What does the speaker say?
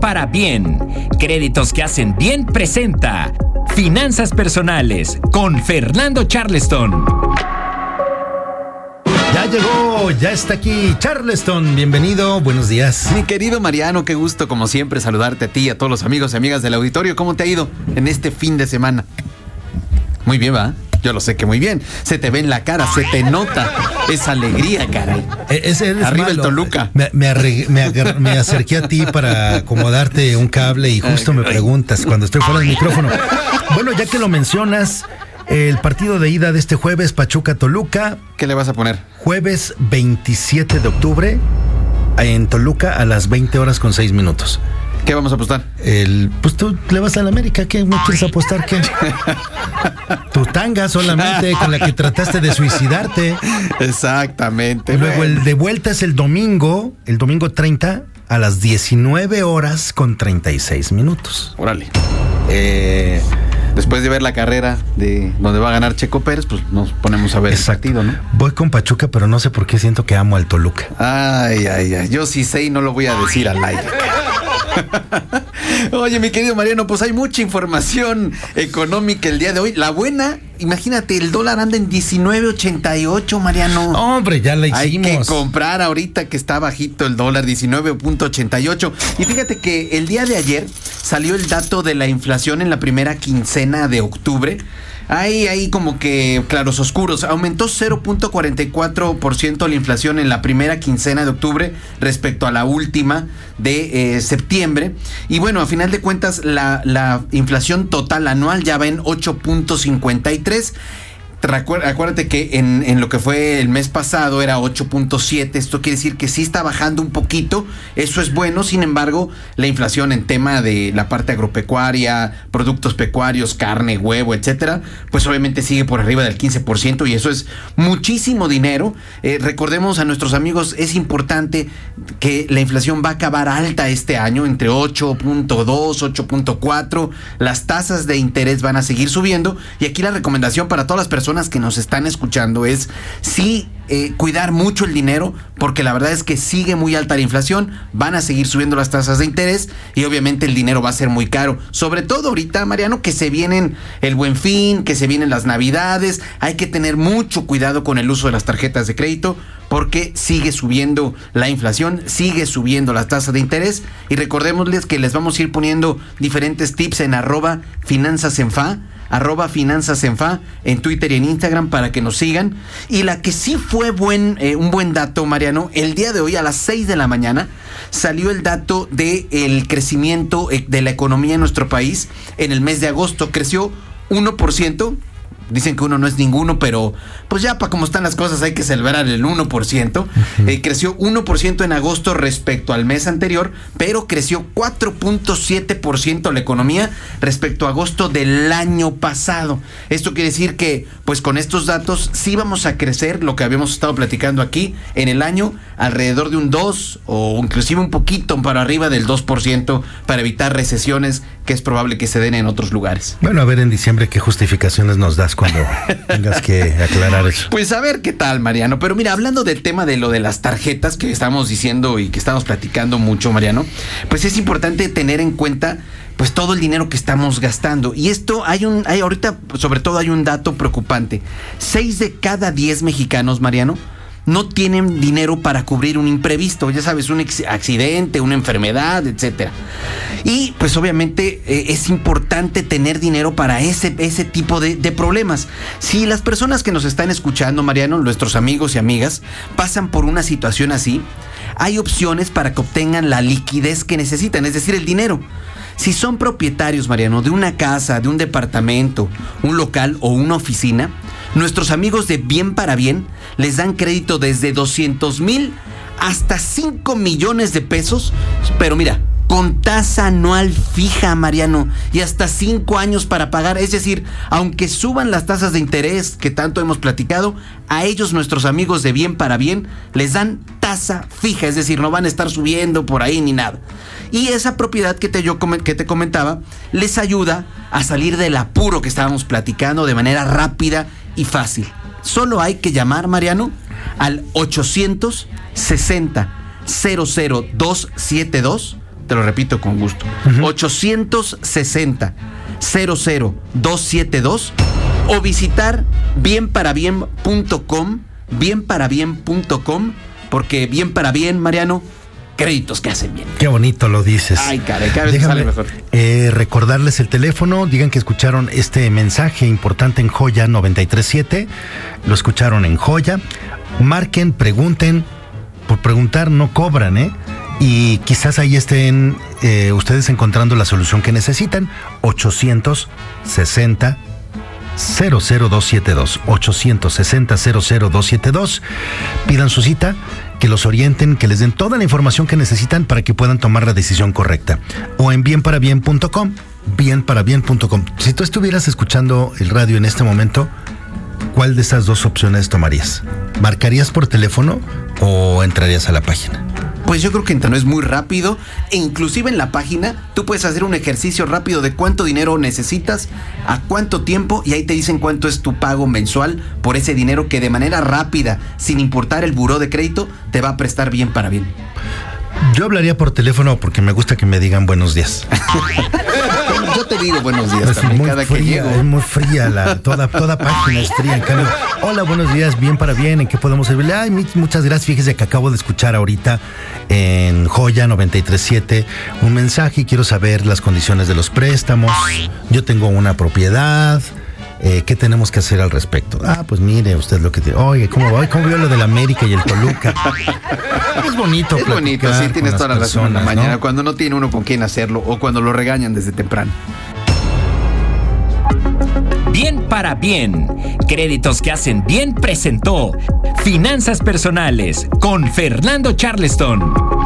para bien. Créditos que hacen bien presenta. Finanzas personales con Fernando Charleston. Ya llegó, ya está aquí Charleston. Bienvenido, buenos días. Mi querido Mariano, qué gusto como siempre saludarte a ti y a todos los amigos y amigas del auditorio. ¿Cómo te ha ido en este fin de semana? Muy bien, ¿va? Yo lo sé que muy bien. Se te ve en la cara, se te nota esa alegría, caray. E- ese Arriba el. Toluca. Me, me arre- me me acerqué a ti para acomodarte un cable y justo me preguntas cuando estoy fuera del micrófono. Bueno, ya que lo mencionas, el partido de ida de este jueves, Pachuca-Toluca, ¿Qué le vas a poner? jueves 27 de octubre, en Toluca a las 20 horas con 6 minutos. ¿Qué vamos a apostar? El, pues tú le vas a la América, ¿qué? ¿No quieres apostar qué? Tu tanga solamente con la que trataste de suicidarte. Exactamente. Y luego Bueno. el de vuelta es el domingo, el domingo 30 a las 19 horas con 36 minutos. Órale. Eh, después de ver la carrera de donde va a ganar Checo Pérez, pues nos ponemos a ver el partido, ¿no? Voy con Pachuca, pero no sé por qué siento que amo al Toluca. Ay, ay, ay. Yo sí sé y no lo voy a decir al aire. Oye, mi querido Mariano, pues hay mucha información económica el día de hoy. La buena, imagínate, el dólar anda en 19.88, Mariano. Hombre, ya la Hay que hicimos. comprar ahorita que está bajito el dólar, 19.88. Y fíjate que el día de ayer salió el dato de la inflación en la primera quincena de octubre. Ahí, ahí como que claros oscuros. Aumentó 0.44% la inflación en la primera quincena de octubre respecto a la última de eh, septiembre. Y bueno, a final de cuentas, la, la inflación total anual ya va en 8.53. Acuérdate que en, en lo que fue el mes pasado era 8.7, esto quiere decir que sí está bajando un poquito, eso es bueno, sin embargo, la inflación en tema de la parte agropecuaria, productos pecuarios, carne, huevo, etcétera, pues obviamente sigue por arriba del 15% y eso es muchísimo dinero. Eh, recordemos a nuestros amigos, es importante que la inflación va a acabar alta este año, entre 8.2, 8.4, las tasas de interés van a seguir subiendo y aquí la recomendación para todas las personas que nos están escuchando es sí eh, cuidar mucho el dinero porque la verdad es que sigue muy alta la inflación, van a seguir subiendo las tasas de interés y obviamente el dinero va a ser muy caro, sobre todo ahorita Mariano que se vienen el buen fin, que se vienen las navidades, hay que tener mucho cuidado con el uso de las tarjetas de crédito porque sigue subiendo la inflación, sigue subiendo las tasas de interés y recordémosles que les vamos a ir poniendo diferentes tips en arroba finanzas en fa arroba finanzas en fa en Twitter y en Instagram para que nos sigan. Y la que sí fue buen, eh, un buen dato, Mariano, el día de hoy a las 6 de la mañana salió el dato de el crecimiento eh, de la economía en nuestro país en el mes de agosto. Creció 1%. Dicen que uno no es ninguno, pero pues ya para como están las cosas hay que celebrar el 1%. Eh, creció 1% en agosto respecto al mes anterior, pero creció 4.7% la economía respecto a agosto del año pasado. Esto quiere decir que pues con estos datos sí vamos a crecer lo que habíamos estado platicando aquí en el año alrededor de un 2 o inclusive un poquito para arriba del 2% para evitar recesiones que es probable que se den en otros lugares. Bueno, a ver en diciembre qué justificaciones nos das cuando tengas que aclarar eso. Pues a ver qué tal, Mariano. Pero mira, hablando del tema de lo de las tarjetas que estamos diciendo y que estamos platicando mucho, Mariano, pues es importante tener en cuenta pues todo el dinero que estamos gastando. Y esto hay un, hay ahorita sobre todo hay un dato preocupante. Seis de cada diez mexicanos, Mariano, no tienen dinero para cubrir un imprevisto, ya sabes, un accidente, una enfermedad, etcétera. Y pues obviamente eh, es importante tener dinero para ese, ese tipo de, de problemas. Si las personas que nos están escuchando, Mariano, nuestros amigos y amigas, pasan por una situación así, hay opciones para que obtengan la liquidez que necesitan, es decir, el dinero. Si son propietarios, Mariano, de una casa, de un departamento, un local o una oficina, nuestros amigos de Bien para Bien les dan crédito desde 200 mil hasta 5 millones de pesos. Pero mira, con tasa anual fija, Mariano, y hasta 5 años para pagar. Es decir, aunque suban las tasas de interés que tanto hemos platicado, a ellos nuestros amigos de Bien para Bien les dan tasa fija, es decir, no van a estar subiendo por ahí ni nada. Y esa propiedad que te, yo que te comentaba les ayuda a salir del apuro que estábamos platicando de manera rápida y fácil. Solo hay que llamar, Mariano, al 860 00272 te lo repito con gusto. 860 00272 o visitar bienparabien.com, bienparabien.com, porque bien para bien, Mariano, créditos que hacen bien. Qué bonito lo dices. Ay, caray, cada vez me sale mejor. Eh, recordarles el teléfono, digan que escucharon este mensaje importante en Joya 937, lo escucharon en Joya, marquen, pregunten, por preguntar no cobran, ¿eh? Y quizás ahí estén eh, ustedes encontrando la solución que necesitan, 860 00272 860 00272 pidan su cita que los orienten, que les den toda la información que necesitan para que puedan tomar la decisión correcta. O en bienparabien.com, bienparabien.com. Si tú estuvieras escuchando el radio en este momento, ¿cuál de esas dos opciones tomarías? ¿Marcarías por teléfono o entrarías a la página? Pues yo creo que no es muy rápido e inclusive en la página tú puedes hacer un ejercicio rápido de cuánto dinero necesitas, a cuánto tiempo y ahí te dicen cuánto es tu pago mensual por ese dinero que de manera rápida, sin importar el buró de crédito, te va a prestar bien para bien. Yo hablaría por teléfono porque me gusta que me digan buenos días. Yo te digo buenos días es también muy cada fría, que llego. Es muy fría, la, toda, toda página es fría. En cambio, hola, buenos días, bien para bien, ¿en qué podemos servirle? Ay, muchas gracias, fíjese que acabo de escuchar ahorita en Joya 937 un mensaje y quiero saber las condiciones de los préstamos. Yo tengo una propiedad. Eh, ¿Qué tenemos que hacer al respecto? Ah, pues mire usted lo que te... Oye, ¿cómo va? ¿Cómo vio lo del América y el Toluca? Es bonito. Es bonito, sí, tienes toda la razón en la personas, mañana, ¿no? cuando no tiene uno con quien hacerlo o cuando lo regañan desde temprano. Bien para bien. Créditos que hacen bien presentó. Finanzas personales con Fernando Charleston.